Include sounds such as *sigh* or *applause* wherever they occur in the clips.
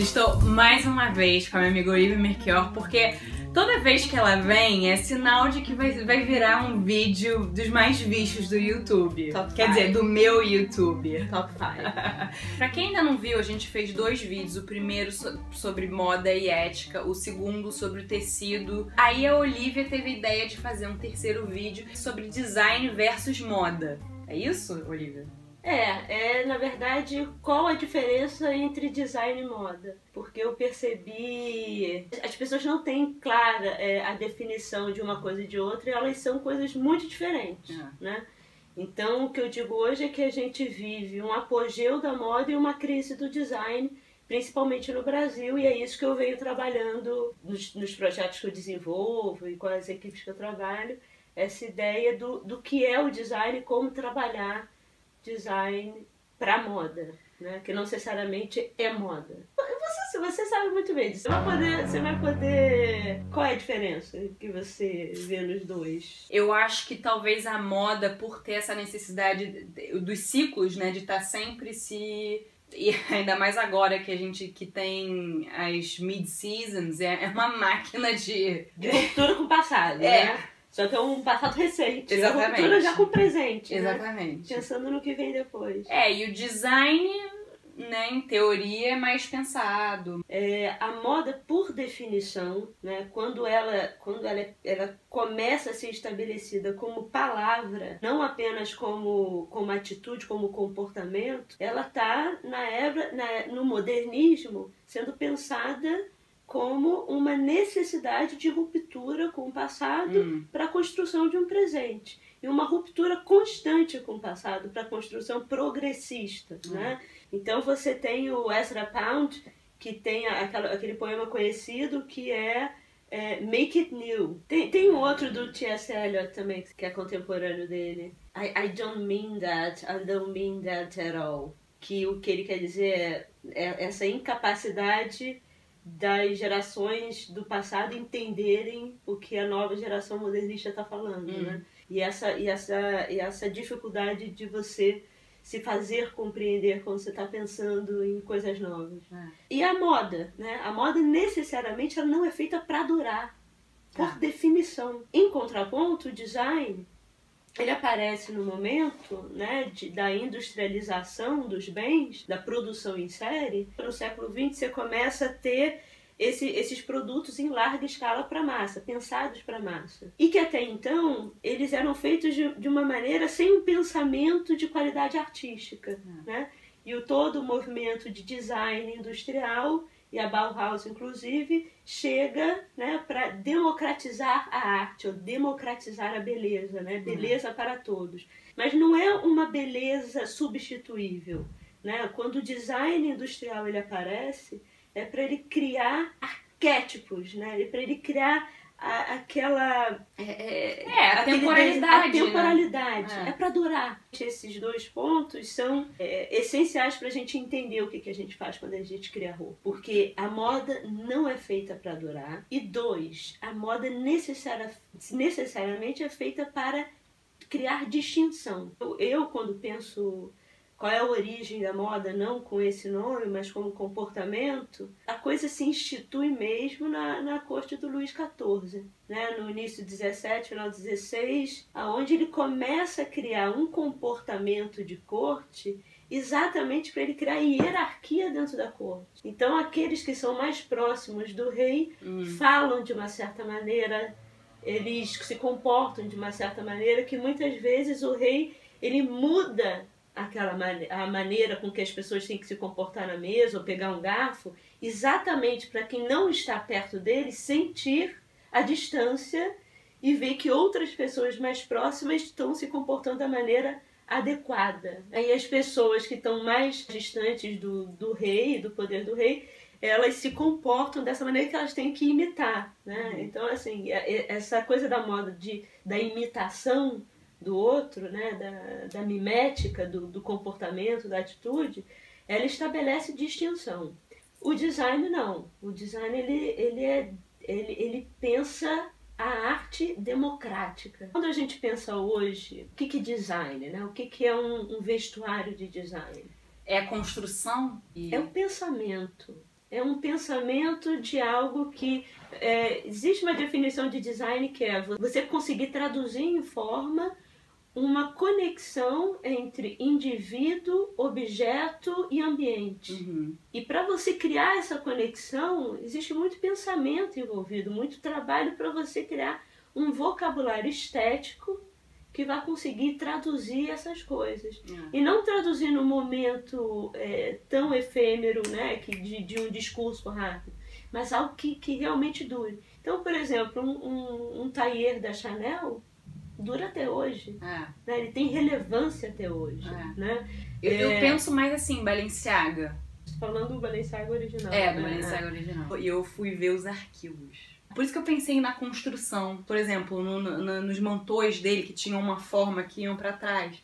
gente, estou mais uma vez com a minha amiga Olivia Merchior, porque toda vez que ela vem é sinal de que vai, vai virar um vídeo dos mais vistos do YouTube. Top Quer five. dizer, do meu YouTube. Top 5. *laughs* Pra quem ainda não viu, a gente fez dois vídeos. O primeiro so- sobre moda e ética, o segundo sobre o tecido. Aí a Olivia teve a ideia de fazer um terceiro vídeo sobre design versus moda. É isso, Olivia? É, é na verdade qual a diferença entre design e moda? Porque eu percebi as pessoas não têm clara é, a definição de uma coisa e de outra e elas são coisas muito diferentes, É. né? Então o que eu digo hoje é que a gente vive um apogeu da moda e uma crise do design, principalmente no Brasil, e é isso que eu venho trabalhando nos, nos projetos que eu desenvolvo e com as equipes que eu trabalho, essa ideia do, do que é o design e como trabalhar design para moda, né? Que não necessariamente é moda. Você, você sabe muito bem disso. Você vai poder, você vai poder. Qual é a diferença que você vê nos dois? Eu acho que talvez a moda, por ter essa necessidade de- dos ciclos, né, de estar sempre se e *laughs* ainda mais agora que a gente que tem as mid-seasons, é é uma máquina de De ruptura com o passado, É. né? Só que é um passado recente. Exatamente. Uma ruptura já com o presente. Né? Exatamente. Pensando no que vem depois. É, e o design, né, em teoria, é mais pensado. É, a moda, por definição, né, quando, ela, quando ela, ela começa a ser estabelecida como palavra, não apenas como, como atitude, como comportamento, ela está na era, na, no modernismo sendo pensada como uma necessidade de ruptura com o passado Hum. para a construção de um presente. E uma ruptura constante com o passado para a construção progressista. Né? Então você tem o Ezra Pound, que tem aquela, aquele poema conhecido que é, é, Make It New. Tem, tem um outro do T.S. Eliot também, que é contemporâneo dele. I, I don't mean that, I don't mean that at all. Que o que ele quer dizer é, é essa incapacidade das gerações do passado entenderem o que a nova geração modernista está falando, Hum. né? E essa, e, essa, e essa dificuldade de você se fazer compreender quando você está pensando em coisas novas. É. E a moda, né? A moda necessariamente ela não é feita para durar, por Tá. definição. Em contraponto, o design ele aparece no momento né, de, da industrialização dos bens, da produção em série. No século XX você começa a ter esse- esses produtos em larga escala para massa, pensados para massa. E que até então eles eram feitos de, de uma maneira sem um pensamento de qualidade artística. Né? E o todo o movimento de design industrial e a Bauhaus, inclusive, chega né, para democratizar a arte, ou democratizar a beleza, né? beleza para todos. Mas não é uma beleza substituível. Né? Quando o design industrial ele aparece, é para ele criar arquétipos, né? é para ele criar a- aquela. É, É, a aquele temporalidade, A temporalidade. né? É para durar. Esses dois pontos são é, essenciais para a gente entender o que, que a gente faz quando a gente cria roupa. Porque a moda não é feita para durar. E dois, a moda necessária, necessariamente é feita para criar distinção. Eu, eu, quando penso qual é a origem da moda, não com esse nome, mas como comportamento, a coisa se institui mesmo na, na corte do Luís XIV, né? no início do 17, final do 16, aonde ele começa a criar um comportamento de corte exatamente para ele criar hierarquia dentro da corte. Então, aqueles que são mais próximos do rei Hum. falam de uma certa maneira, eles se comportam de uma certa maneira que muitas vezes o rei ele muda aquela mane- a maneira com que as pessoas têm que se comportar na mesa ou pegar um garfo, exatamente para quem não está perto dele sentir a distância e ver que outras pessoas mais próximas estão se comportando da maneira adequada. Aí as pessoas que estão mais distantes do, do rei, do poder do rei, elas se comportam dessa maneira que elas têm que imitar, né? Então, assim, é- é- essa coisa da moda de, da imitação do outro, né? Da, da mimética do, do comportamento, da atitude, ela estabelece distinção. O design não. O design ele, ele, é, ele, ele pensa a arte democrática. Quando a gente pensa hoje, o que, que é design, né? O que, que é um, um vestuário de design? É a construção e. É o pensamento. é um pensamento de algo que é, existe uma definição de design que é você conseguir traduzir em forma uma conexão entre indivíduo, objeto e ambiente. Uhum. E para você criar essa conexão, existe muito pensamento envolvido, muito trabalho para você criar um vocabulário estético que vai conseguir traduzir essas coisas. É. E não traduzir no momento é, tão efêmero né, que de, de, um discurso rápido, mas algo que, que realmente dure. Então, por exemplo, um, um, um da Chanel dura até hoje. É. Né? Ele tem relevância até hoje. É. Né? Eu, eu É. penso mais assim, Balenciaga. Falando do Balenciaga original. É, do né? Balenciaga original. E eu fui ver os arquivos. Por isso que eu pensei na construção. Por exemplo, no- no- nos mantões dele, que tinham uma forma que iam pra trás.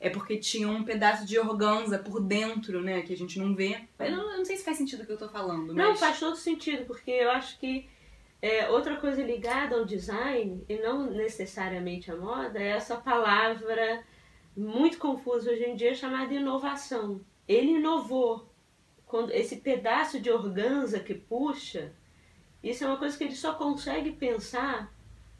É porque tinha um pedaço de organza por dentro, né? Que a gente não vê. Eu não, eu não sei se faz sentido o que eu tô falando, Não, mas... faz todo sentido, porque eu acho que é, outra coisa ligada ao design, e não necessariamente à moda, é essa palavra muito confusa hoje em dia chamada inovação. Ele inovou. Quando esse pedaço de organza que puxa, isso é uma coisa que ele só consegue pensar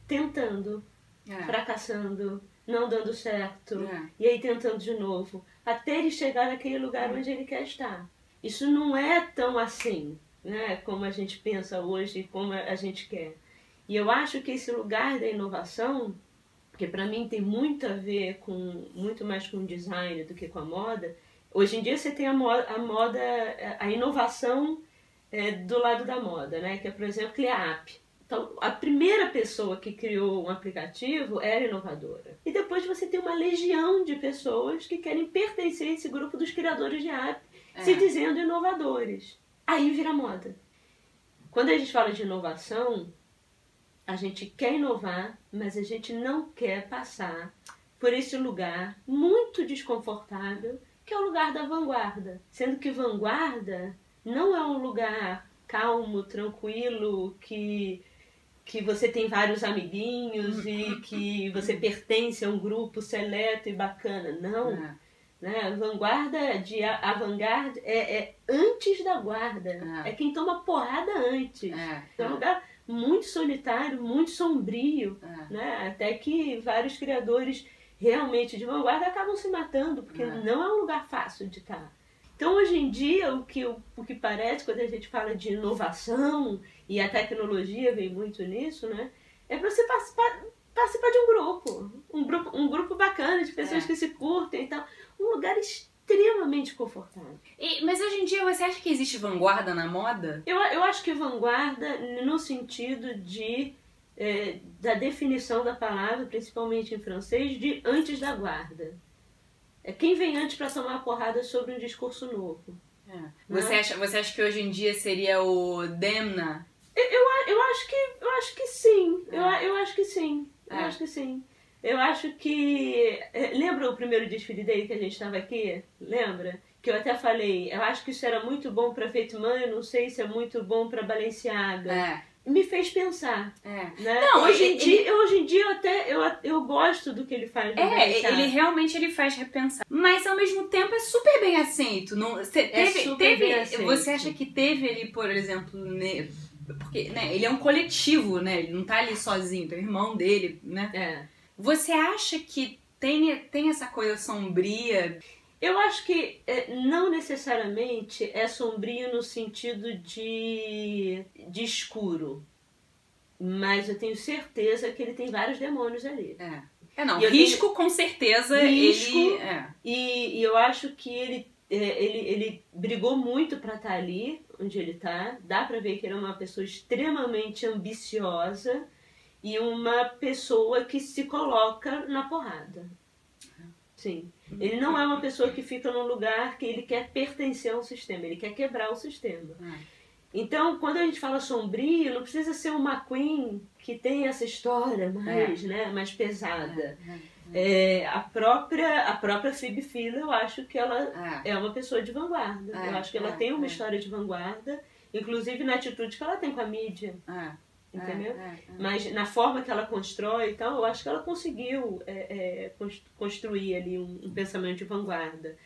tentando, É, fracassando, não dando certo, é. e aí tentando de novo, até ele chegar naquele lugar onde ele quer estar. Isso não é tão assim, né, como a gente pensa hoje, como a gente quer. E eu acho que esse lugar da inovação, que para mim tem muito a ver com muito mais com o design do que com a moda. Hoje em dia você tem a moda, a, moda, a inovação é, do lado da moda, né? Que é, por exemplo, criar app. Então, a primeira pessoa que criou um aplicativo era inovadora. E depois você tem uma legião de pessoas que querem pertencer a esse grupo dos criadores de app, É. se dizendo inovadores. Aí vira moda. Quando a gente fala de inovação, a gente quer inovar, mas a gente não quer passar por esse lugar muito desconfortável, que é o lugar da vanguarda. Sendo que vanguarda não é um lugar calmo, tranquilo, que, que você tem vários amiguinhos e que você pertence a um grupo seleto e bacana. Não. É. Né? Vanguarda de a- avant-garde é, é antes da guarda. É. É quem toma porrada antes. É. É um lugar muito solitário, muito sombrio, É. né? Até que vários criadores realmente de vanguarda acabam se matando, porque É. não é um lugar fácil de estar. Então, hoje em dia, o que, o que parece, quando a gente fala de inovação, e a tecnologia vem muito nisso, né? É para você participar, participar de um grupo. Um grupo, um grupo bacana, de pessoas É. que se curtem e tal. Um lugar extremamente confortável. E- mas hoje em dia você acha que existe vanguarda na moda? Eu, eu acho que vanguarda, no sentido de é, da definição da palavra, principalmente em francês, de antes da guarda. É quem vem antes para tomar a porrada sobre um discurso novo. É. Você, acha, você acha que hoje em dia seria o Demna? Eu, eu, eu acho que eu acho que sim. Eu, É. eu acho que sim. Eu É. acho que sim. Eu acho que. é, Lembra o primeiro desfile dele que a gente estava aqui? Lembra? Que eu até falei, eu acho que isso era muito bom para Feitman, eu não sei se é muito bom para Balenciaga. É. Me fez pensar. É. Né? Não, hoje, em ele- dia, eu, hoje em dia eu até eu, eu gosto do que ele faz É, Balenciaga. ele realmente ele faz repensar. Mas ao mesmo tempo é super bem aceito. Não, cê É teve, super teve- bem aceito. Você acha que teve ali, por exemplo, né, porque né, ele é um coletivo, né? Ele não tá ali sozinho, tem o irmão dele, né? É. Você acha que tem, tem essa coisa sombria? Eu acho que é, não necessariamente é sombrio no sentido de, de escuro. Mas eu tenho certeza que ele tem vários demônios ali. É. É, não. Risco, com certeza, Risco. ele. É. E, e eu acho que ele, é, ele, ele brigou muito para estar ali onde ele tá. Dá para ver que ele é uma pessoa extremamente ambiciosa e uma pessoa que se coloca na porrada. Sim. Ele não é uma pessoa que fica num lugar que ele quer pertencer ao sistema, ele quer quebrar o sistema. É. Então, quando a gente fala sombrio, não precisa ser uma queen que tem essa história mais, né, mais pesada. É, a própria a própria Phoebe Philo, eu acho que ela É. é uma pessoa de vanguarda. É, eu acho que ela é, tem uma é. história de vanguarda, inclusive na atitude que ela tem com a mídia, É. entendeu? É, é, é. Mas na forma que ela constrói e tal, eu acho que ela conseguiu é, é, cons- construir ali um, um pensamento de vanguarda.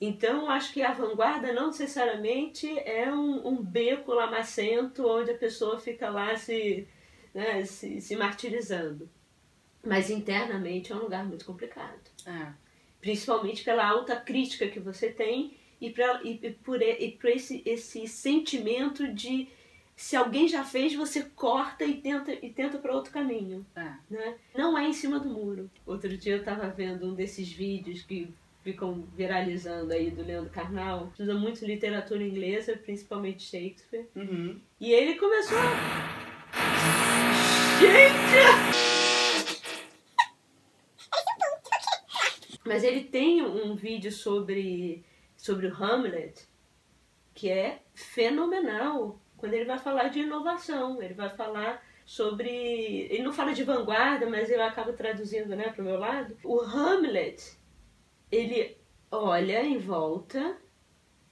Então, acho que a vanguarda não necessariamente é um, um beco lamacento onde a pessoa fica lá se, né, se, se martirizando. Mas internamente é um lugar muito complicado. É. Principalmente pela alta crítica que você tem e, pra, e, e por, e por esse, esse sentimento de se alguém já fez, você corta e tenta, e tenta para outro caminho. É. Né? Não é em cima do muro. Outro dia eu estava vendo um desses vídeos que ficam viralizando aí do Leandro Carnal. Estuda muito literatura inglesa, principalmente Shakespeare. Uhum. E ele começou a... Gente! Mas ele tem um vídeo sobre, sobre o Hamlet que é fenomenal. Quando ele vai falar de inovação, ele vai falar sobre. Ele não fala de vanguarda, mas eu acabo traduzindo né, para o meu lado. O Hamlet, ele olha em volta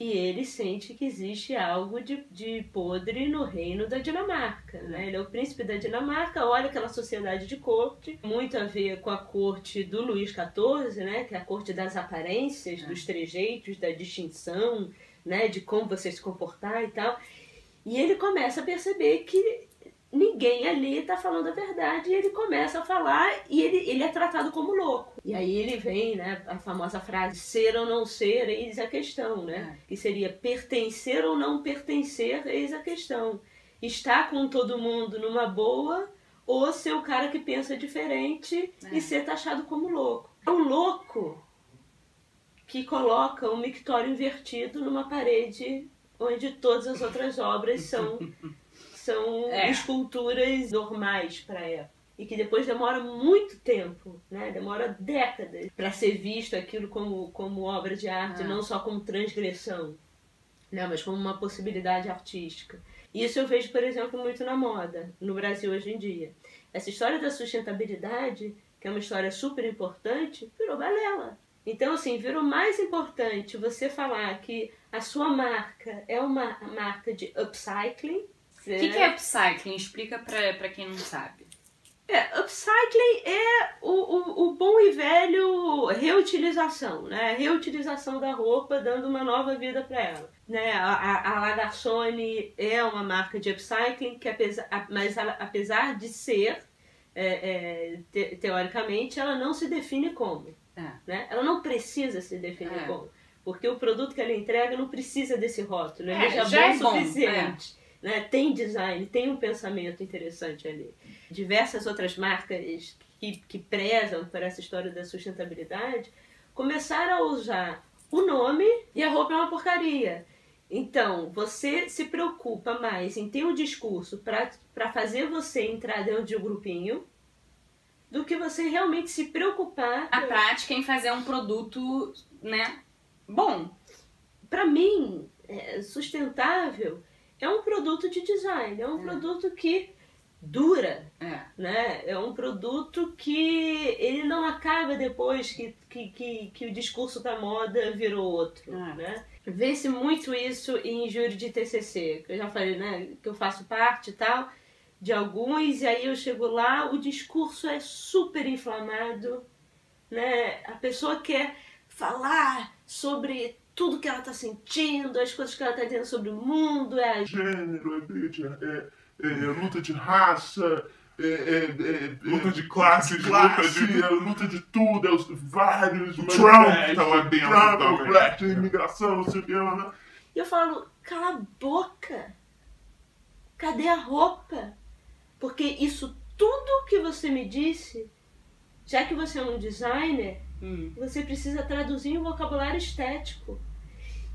e ele sente que existe algo de, de podre no reino da Dinamarca. Né? Ele é o príncipe da Dinamarca, olha aquela sociedade de corte, muito a ver com a corte do Luís XIV, né? que é a corte das aparências, dos trejeitos, da distinção, né? de como você se comportar e tal. E ele começa a perceber que ninguém ali está falando a verdade e ele começa a falar e ele, ele é tratado como louco. E aí ele vem, né, a famosa frase ser ou não ser, eis a questão, né? É. Que seria pertencer ou não pertencer, eis a questão. Estar com todo mundo numa boa ou ser o cara que pensa diferente É. e ser taxado como louco. É um louco que coloca um mictório invertido numa parede onde todas as outras obras são *laughs* são É. esculturas normais para época e que depois demora muito tempo, né? Demora décadas para ser visto aquilo como como obra de arte, Ah. não só como transgressão, né? Mas como uma possibilidade artística. Isso eu vejo, por exemplo, muito na moda no Brasil hoje em dia. Essa história da sustentabilidade, que é uma história super importante, virou balela. Então, assim, virou mais importante você falar que a sua marca é uma marca de upcycling. O que, que é upcycling? Explica pra, pra quem não sabe. É, upcycling é o, o, o bom e velho reutilização, né? Reutilização da roupa, dando uma nova vida para ela. Né? A, a, Lagarsone é uma marca de upcycling, que apesar, mas ela- apesar de ser, é, é, te- teoricamente, ela não se define como. É. Né? Ela não precisa se definir É. como. Porque o produto que ela entrega não precisa desse rótulo, ele É, já, já bom é o bom, suficiente. Né? Tem design, tem um pensamento interessante ali. Diversas outras marcas que, que prezam por essa história da sustentabilidade começaram a usar o nome e a roupa é uma porcaria. Então, você se preocupa mais em ter um discurso para fazer você entrar dentro de um grupinho do que você realmente se preocupar A prática em fazer um produto, né, bom. para mim, é, sustentável é um produto de design, é um É. produto que dura, É. né? É um produto que ele não acaba depois que, que, que, que o discurso da moda virou outro, É. né? Vê-se muito isso em júri de TCC, que eu já falei, né? Que eu faço parte e tal, de alguns, e aí eu chego lá, o discurso é super inflamado, né? A pessoa quer falar sobre tudo que ela tá sentindo, as coisas que ela tá dizendo sobre o mundo, é a gênero, é, de- é- é luta de raça, é, é- é- Luta é- de classes, classe, luta de- é luta de tudo, é os vários. O Trump tá lá dentro Trump, a imigração, não sei o que? E eu falo, cala a boca. Cadê a roupa? Porque isso tudo que você me disse, já que você é um designer, Hum. você precisa traduzir em um vocabulário estético.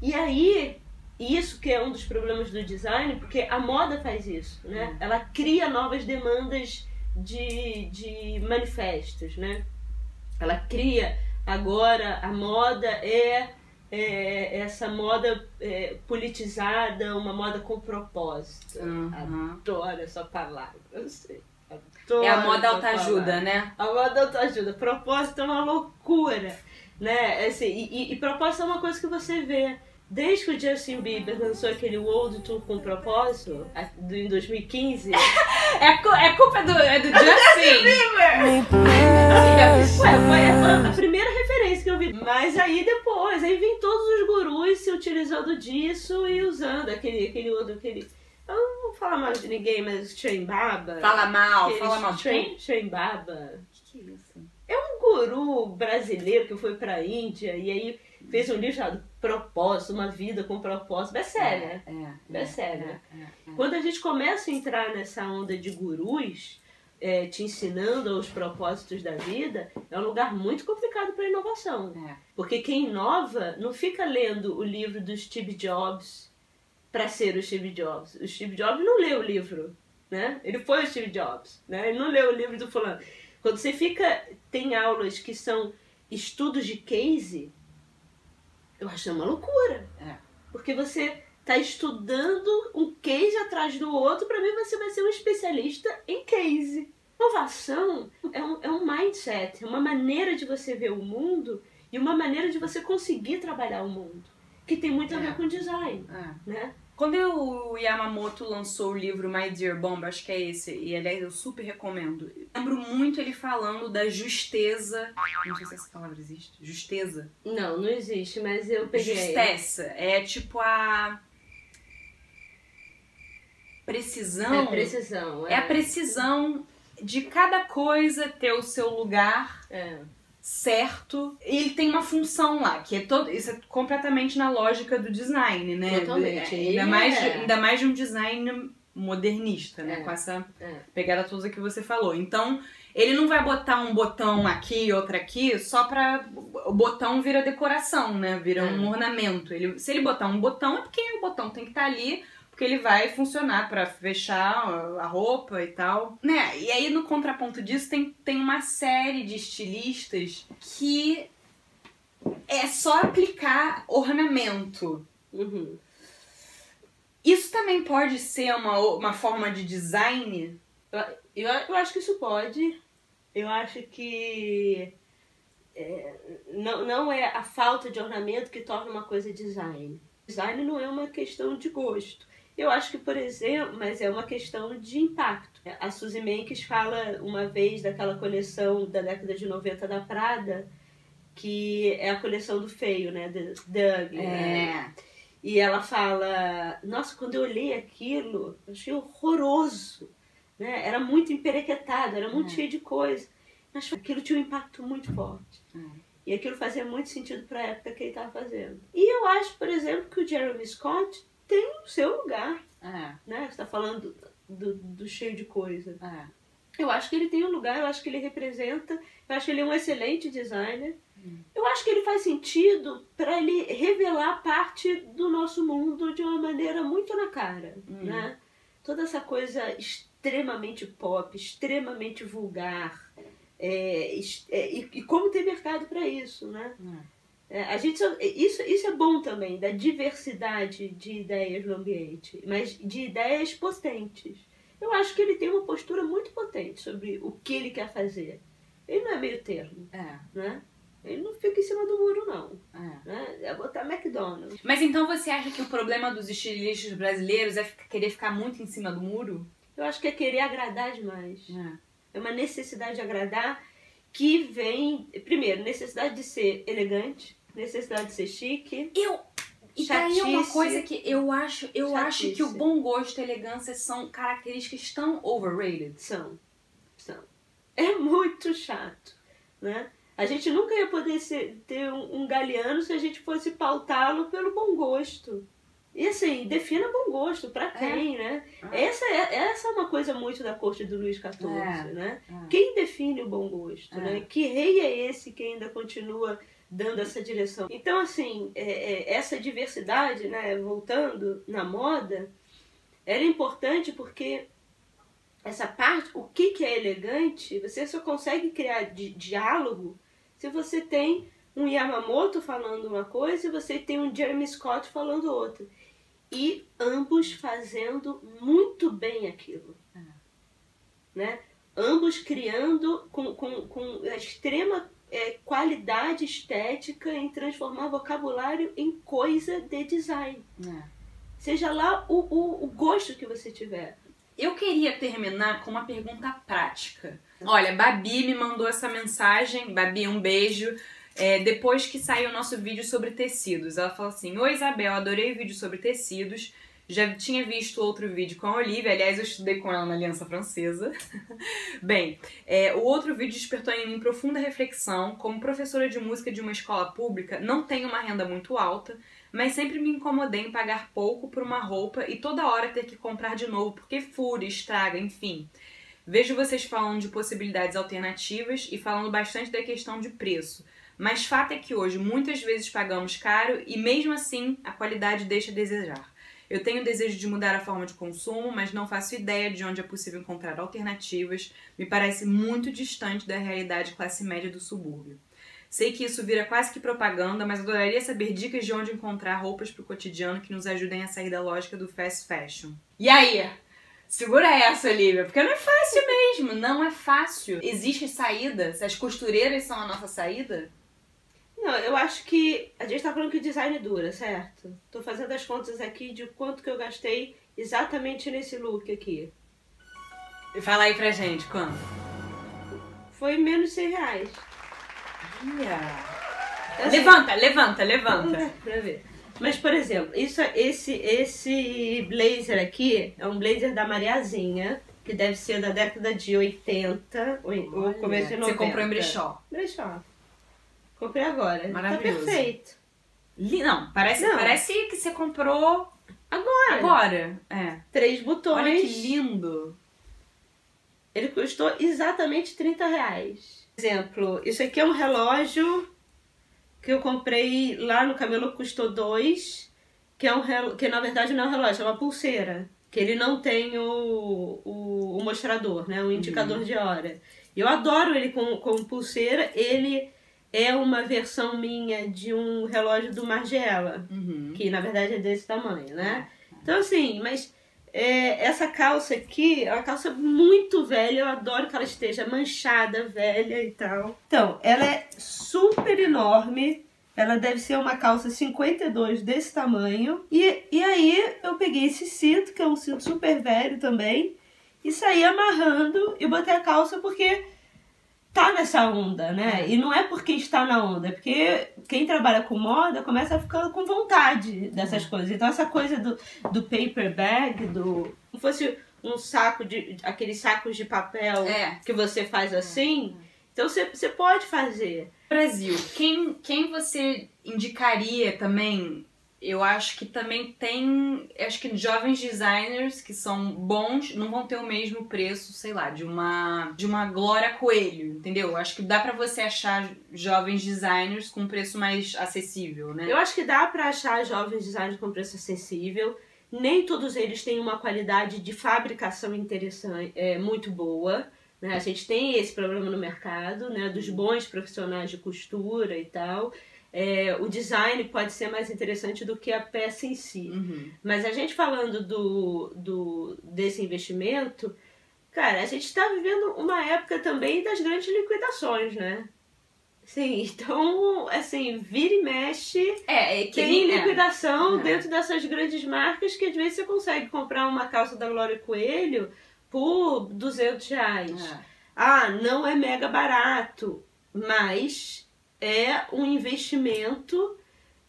E aí, isso que é um dos problemas do design, porque a moda faz isso, né? Ela cria novas demandas de, de manifestos, né? Ela cria agora a moda é, é essa moda é, politizada, uma moda com propósito. Uhum. Adoro essa palavra, eu sei. Adoro É a moda autoajuda, né? A moda autoajuda. Propósito é uma loucura, né? Assim, e, e- e propósito é uma coisa que você vê Desde que o Justin Bieber lançou aquele World Tour com propósito, em 2015, É, é culpa do, é do *laughs* Justin. Ué, foi, foi a primeira referência que eu vi. Mas aí depois, aí vem todos os gurus se utilizando disso e usando aquele, aquele outro, aquele. Eu não vou falar mal de ninguém, mas Shane Baba. Fala mal, fala mal de Shane, quem? Shane Baba. Que que é isso? Um guru brasileiro que foi pra Índia e aí fez um livro chamado Propósito, Uma Vida com Propósito. Best-seller. É, é, Best-seller. é, é. Quando a gente começa a entrar nessa onda de gurus, é, te ensinando os propósitos da vida, é um lugar muito complicado para inovação. É. Porque quem inova não fica lendo o livro do Steve Jobs para ser o Steve Jobs. O Steve Jobs não leu o livro, né? Ele foi o Steve Jobs, né? Ele não leu o livro do fulano. Quando você fica, tem aulas que são estudos de case, eu acho uma loucura. É. Porque você está estudando um case atrás do outro, para mim você vai ser um especialista em case. Inovação é um, é um mindset, é uma maneira de você ver o mundo e uma maneira de você conseguir trabalhar o mundo, que tem muito a ver É. com design, É. né? Quando o Yamamoto lançou o livro My Dear Bomb, acho que é esse, e aliás eu super recomendo. Lembro muito ele falando da justeza. Não sei se essa palavra existe. Justeza. Não, não existe, mas eu peguei. Justessa. É tipo a. Precisão. É precisão. É a precisão de cada coisa ter o seu lugar É. certo. E ele tem uma função lá, que é todo. Isso é completamente na lógica do design, né? Totalmente. É, ainda, mais, é- ainda mais de um design modernista, né? É. Com essa É. pegada toda que você falou. Então, ele não vai botar um botão aqui e outro aqui só pra. O botão vira decoração, né? Vira um É. ornamento. Ele, se ele botar um botão, é porque o botão tem que estar ali. Porque ele vai funcionar pra fechar a roupa e tal. Né? E aí, no contraponto disso, tem, tem uma série de estilistas que é só aplicar ornamento. Uhum. Isso também pode ser uma, uma forma de design? Eu, eu acho que isso pode. Eu acho que é, não, não é a falta de ornamento que torna uma coisa design. Design não é uma questão de gosto. Eu acho que, por exemplo, mas é uma questão de impacto. A Suzy Menkes fala uma vez daquela coleção da década de 90 da Prada, que é a coleção do feio, né? The Doug. né? E ela fala: Nossa, quando eu olhei aquilo, eu achei horroroso. Né? Era muito emperequetado, era muito É. cheio de coisa. Mas aquilo tinha um impacto muito forte. É. E aquilo fazia muito sentido para a época que ele estava fazendo. E eu acho, por exemplo, que o Jeremy Scott tem o seu lugar. É, Né? Você está falando do, do cheio de coisa. é. Eu acho que ele tem um lugar, eu acho que ele representa, eu acho que ele é um excelente designer. Hum. Eu acho que ele faz sentido para ele revelar parte do nosso mundo de uma maneira muito na cara, Hum. né? Toda essa coisa extremamente pop, extremamente vulgar, é, é, e, e como tem mercado para isso, né? É, a gente só- isso, isso é bom também, da diversidade de ideias no ambiente, mas de ideias potentes. Eu acho que ele tem uma postura muito potente sobre o que ele quer fazer. Ele não é meio termo, É, né? Ele não fica em cima do muro, não. é. Né? É botar McDonald's. Mas então você acha que o problema dos estilistas brasileiros é querer ficar muito em cima do muro? Eu acho que é querer agradar demais. É. É uma necessidade de agradar que vem, primeiro, necessidade de ser elegante, necessidade de ser chique. Eu. E daí é uma coisa que eu acho, eu acho Chatice. que o bom gosto e elegância são características tão overrated. São. São. É muito chato, né? A gente nunca ia poder ser, ter um, um galeano se a gente fosse pautá-lo pelo bom gosto. E assim, defina bom gosto, pra quem, né? É. Essa é, essa é uma coisa muito da corte do Luís XIV, É. né? É. Quem define o bom gosto, É. né? Que rei é esse que ainda continua dando essa direção? Então, assim, é- é, essa diversidade, né, voltando na moda, ela é importante porque essa parte, o que, que é elegante, você só consegue criar di- diálogo se você tem um Yamamoto falando uma coisa e você tem um Jeremy Scott falando outra. E ambos fazendo muito bem aquilo. Né? Ambos criando com, com, com a extrema é, qualidade estética em transformar vocabulário em coisa de design. É. Seja lá o, o, o gosto que você tiver. Eu queria terminar com uma pergunta prática. Olha, Babi me mandou essa mensagem. Babi, um beijo. É, depois que saiu o nosso vídeo sobre tecidos. Ela falou assim: Oi, Isabel, adorei o vídeo sobre tecidos. Já tinha visto outro vídeo com a Olivia, aliás, eu estudei com ela na Aliança Francesa. *laughs* Bem, é, o outro vídeo despertou em mim profunda reflexão. Como professora de música de uma escola pública, não tenho uma renda muito alta, mas sempre me incomodei em pagar pouco por uma roupa e toda hora ter que comprar de novo porque fura, estraga, enfim. Vejo vocês falando de possibilidades alternativas e falando bastante da questão de preço. Mas fato é que hoje muitas vezes pagamos caro e mesmo assim a qualidade deixa a desejar. Eu tenho desejo de mudar a forma de consumo, mas não faço ideia de onde é possível encontrar alternativas. Me parece muito distante da realidade classe média do subúrbio. Sei que isso vira quase que propaganda, mas adoraria saber dicas de onde encontrar roupas para o cotidiano que nos ajudem a sair da lógica do fast fashion. E aí? Segura essa, Olivia, porque não é fácil mesmo, não é fácil. Existe saída? Se as costureiras são a nossa saída? Não, eu acho que a gente tá falando que o design dura, certo? Tô fazendo as contas aqui de quanto que eu gastei exatamente nesse look aqui. Fala aí pra gente, quanto? Foi menos de 100 reais. Assim, Levanta, levanta, levanta. pra ver. Mas, por exemplo, isso, esse, esse blazer aqui é um blazer da Mariazinha, que deve ser da década de 80 ou, ou começo de 90. Você comprou em brechó. Brechó. Comprei agora. Maravilhoso. Tá perfeito. Li- Não, parece, Não. parece que você comprou Agora. agora. É. Três botões. Olha que lindo. Ele custou exatamente 30 reais. Exemplo, isso aqui é um relógio que eu comprei lá no Camelo, custou dois, que é um relo... que na verdade não é um relógio, é uma pulseira. Que ele não tem o, o, o mostrador, né? O indicador de hora. Eu adoro ele com, com pulseira. Ele é uma versão minha de um relógio do Margiela Uhum. que na verdade é desse tamanho, né? Então assim, mas é, essa calça aqui é uma calça muito velha, eu adoro que ela esteja manchada, velha e tal. Então, ela é super enorme, ela deve ser uma calça 52 desse tamanho. E, e aí eu peguei esse cinto, que é um cinto super velho também, e saí amarrando e botei a calça porque tá nessa onda, né? E não é porque está na onda, é porque quem trabalha com moda começa a ficar com vontade dessas coisas. Então essa coisa do, do paper bag, do. Como fosse um saco de. aqueles sacos de papel É. que você faz assim. Então você, você pode fazer. Brasil, quem, quem você indicaria também? Eu acho que também tem. Acho que jovens designers que são bons não vão ter o mesmo preço, sei lá, de uma de uma Glória Coelho, entendeu? Acho que dá pra você achar jovens designers com preço mais acessível, né? Eu acho que dá pra achar jovens designers com preço acessível. Nem todos eles têm uma qualidade de fabricação interessante, é, muito boa. Né? A gente tem esse problema no mercado, né? Dos bons profissionais de costura e tal. É, o design pode ser mais interessante do que a peça em si. Uhum. Mas a gente falando do, do, desse investimento, cara, a gente está vivendo uma época também das grandes liquidações, né? Sim, *laughs* então, assim, vira e mexe, É, é tem é. liquidação É. dentro dessas grandes marcas que às vezes você consegue comprar uma calça da Glória Coelho por 200 reais. É. Ah, não é mega barato, mas é um investimento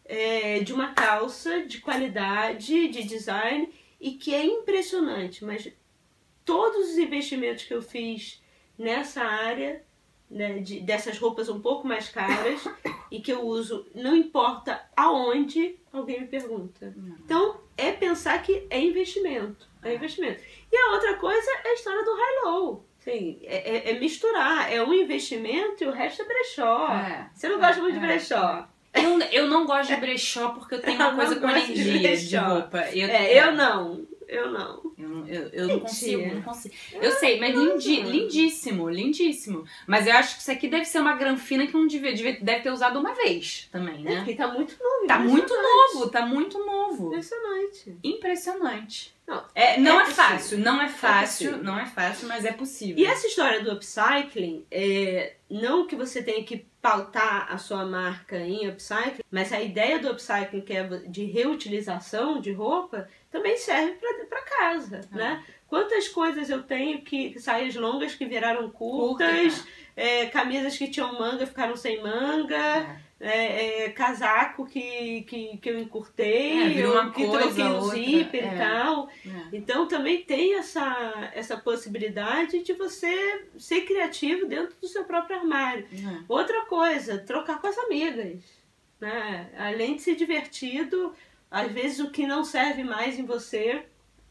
é, de uma calça de qualidade, de design e que é impressionante. Mas todos os investimentos que eu fiz nessa área, né, de, dessas roupas um pouco mais caras *coughs* e que eu uso, não importa aonde alguém me pergunta. Então é pensar que é investimento, é investimento. E a outra coisa é a história do high-low. Sim, é, é- é misturar. É um investimento e o resto é brechó. É. Você não gosta muito É. de brechó. Eu, eu não gosto de brechó porque eu tenho *laughs* uma Eu coisa com de energia de, brechó. roupa. Eu, É, eu não. Eu não. Eu, não- eu, eu não consigo, não consigo. Eu sei, mas lindi- lindíssimo, lindíssimo. Mas eu acho que isso aqui deve ser uma granfina que não devia, devia- deve ter usado uma vez também, É, né? porque tá muito novo. Tá muito novo, tá muito novo. Impressionante. Impressionante. Não, É, não é é, fácil, não é fácil, possível. não é fácil, mas é possível. E essa história do upcycling, é, não que você tenha que pautar a sua marca em upcycling, mas a ideia do upcycling, que é de reutilização de roupa, também serve para casa, Ah. né? Quantas coisas eu tenho que saias longas que viraram curtas, Curta, é, camisas que tinham manga ficaram sem manga, é, é, casaco que, que, que eu encurtei, É, ou que coisa, troquei o outra, zíper é. e tal. É. Então também tem essa, essa possibilidade de você ser criativo dentro do seu próprio armário. É. Outra coisa, trocar com as amigas. Né? Além de ser divertido, às vezes o que não serve mais em você.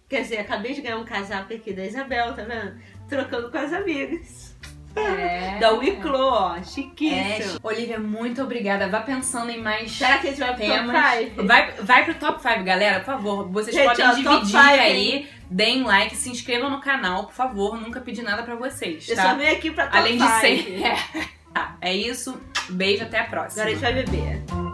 Quer dizer, acabei de ganhar um casaco aqui da Isabel, tá vendo? Trocando com as amigas. É. *laughs* Da Wiclo, ó, É, chiquíssimo. Olivia, muito obrigada. Vá pensando em mais Será que a gente vai pro top temas. 5? Vai, vai pro top 5, galera, por favor. Vocês Gente, podem ó, dividir aí, deem like, se inscrevam no canal, por favor. Nunca pedi nada pra vocês, Eu tá? só vim aqui pra top Além de ser. *laughs* É. Tá, é isso. Beijo, até a próxima. Agora a gente vai beber.